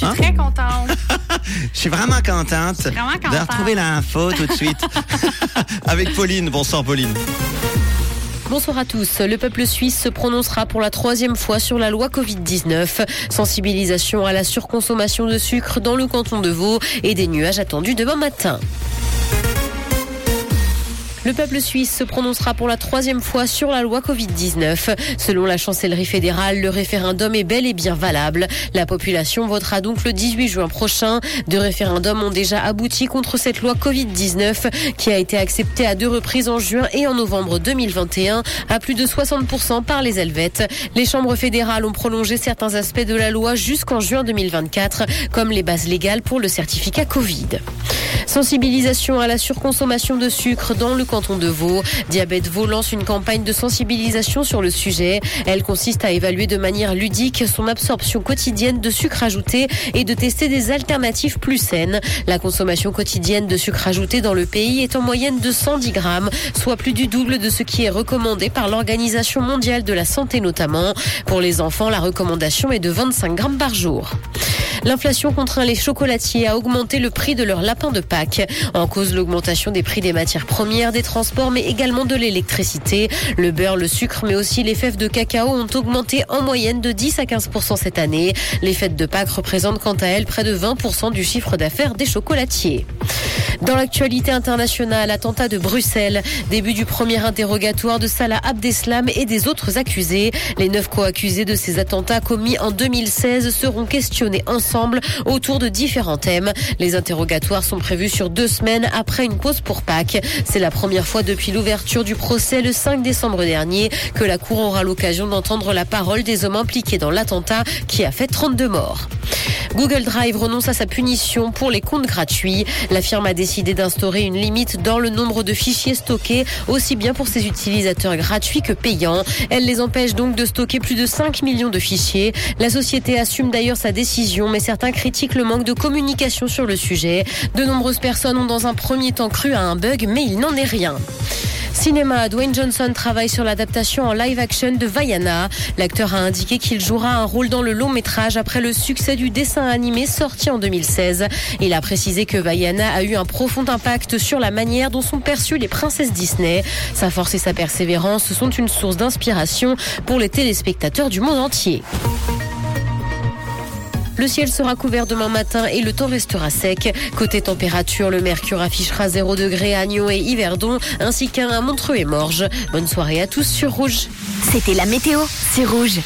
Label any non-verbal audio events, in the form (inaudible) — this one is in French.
Je suis très contente. (laughs) Je suis vraiment contente vraiment de retrouver l'info tout de suite (laughs) avec Pauline. Bonsoir Pauline. Bonsoir à tous. Le peuple suisse se prononcera pour la troisième fois sur la loi Covid-19. Sensibilisation à la surconsommation de sucre dans le canton de Vaud et des nuages attendus demain matin. Le peuple suisse se prononcera pour la troisième fois sur la loi Covid-19. Selon la chancellerie fédérale, le référendum est bel et bien valable. La population votera donc le 18 juin prochain. Deux référendums ont déjà abouti contre cette loi Covid-19 qui a été acceptée à deux reprises en juin et en novembre 2021 à plus de 60% par les Helvètes. Les chambres fédérales ont prolongé certains aspects de la loi jusqu'en juin 2024, comme les bases légales pour le certificat Covid. Sensibilisation à la surconsommation de sucre dans le canton de. Diabète Vaud lance une campagne de sensibilisation sur le sujet. Elle consiste à évaluer de manière ludique son absorption quotidienne de sucre ajouté et de tester des alternatives plus saines. La consommation quotidienne de sucre ajouté dans le pays est en moyenne de 110 grammes, soit plus du double de ce qui est recommandé par l'Organisation mondiale de la santé notamment. Pour les enfants, la recommandation est de 25 grammes par jour. L'inflation contraint les chocolatiers à augmenter le prix de leur lapin de Pâques. En cause l'augmentation des prix des matières premières, des transports, mais également de l'électricité. Le beurre, le sucre, mais aussi les fèves de cacao ont augmenté en moyenne de 10 à 15% cette année. Les fêtes de Pâques représentent quant à elles près de 20% du chiffre d'affaires des chocolatiers. Dans l'actualité internationale, attentat de Bruxelles, début du premier interrogatoire de Salah Abdeslam et des autres accusés. Les neuf co-accusés de ces attentats commis en 2016 seront questionnés ensemble autour de différents thèmes. Les interrogatoires sont prévus sur deux semaines après une pause pour Pâques. C'est la première fois depuis l'ouverture du procès le 5 décembre dernier que la Cour aura l'occasion d'entendre la parole des hommes impliqués dans l'attentat qui a fait 32 morts. Google Drive renonce à sa punition pour les comptes gratuits. La firme a décidé d'instaurer une limite dans le nombre de fichiers stockés, aussi bien pour ses utilisateurs gratuits que payants. Elle les empêche donc de stocker plus de 5 millions de fichiers. La société assume d'ailleurs sa décision, mais certains critiquent le manque de communication sur le sujet. De nombreuses personnes ont dans un premier temps cru à un bug, mais il n'en est rien. Cinéma, Dwayne Johnson travaille sur l'adaptation en live action de Vaiana. L'acteur a indiqué qu'il jouera un rôle dans le long métrage après le succès du dessin animé sorti en 2016. Il a précisé que Vaiana a eu un profond impact sur la manière dont sont perçues les princesses Disney. Sa force et sa persévérance sont une source d'inspiration pour les téléspectateurs du monde entier. Le ciel sera couvert demain matin et le temps restera sec. Côté température, le mercure affichera 0 degré à Agnon et Yverdon, ainsi qu'un à Montreux et Morges. Bonne soirée à tous sur Rouge. C'était la météo, c'est rouge.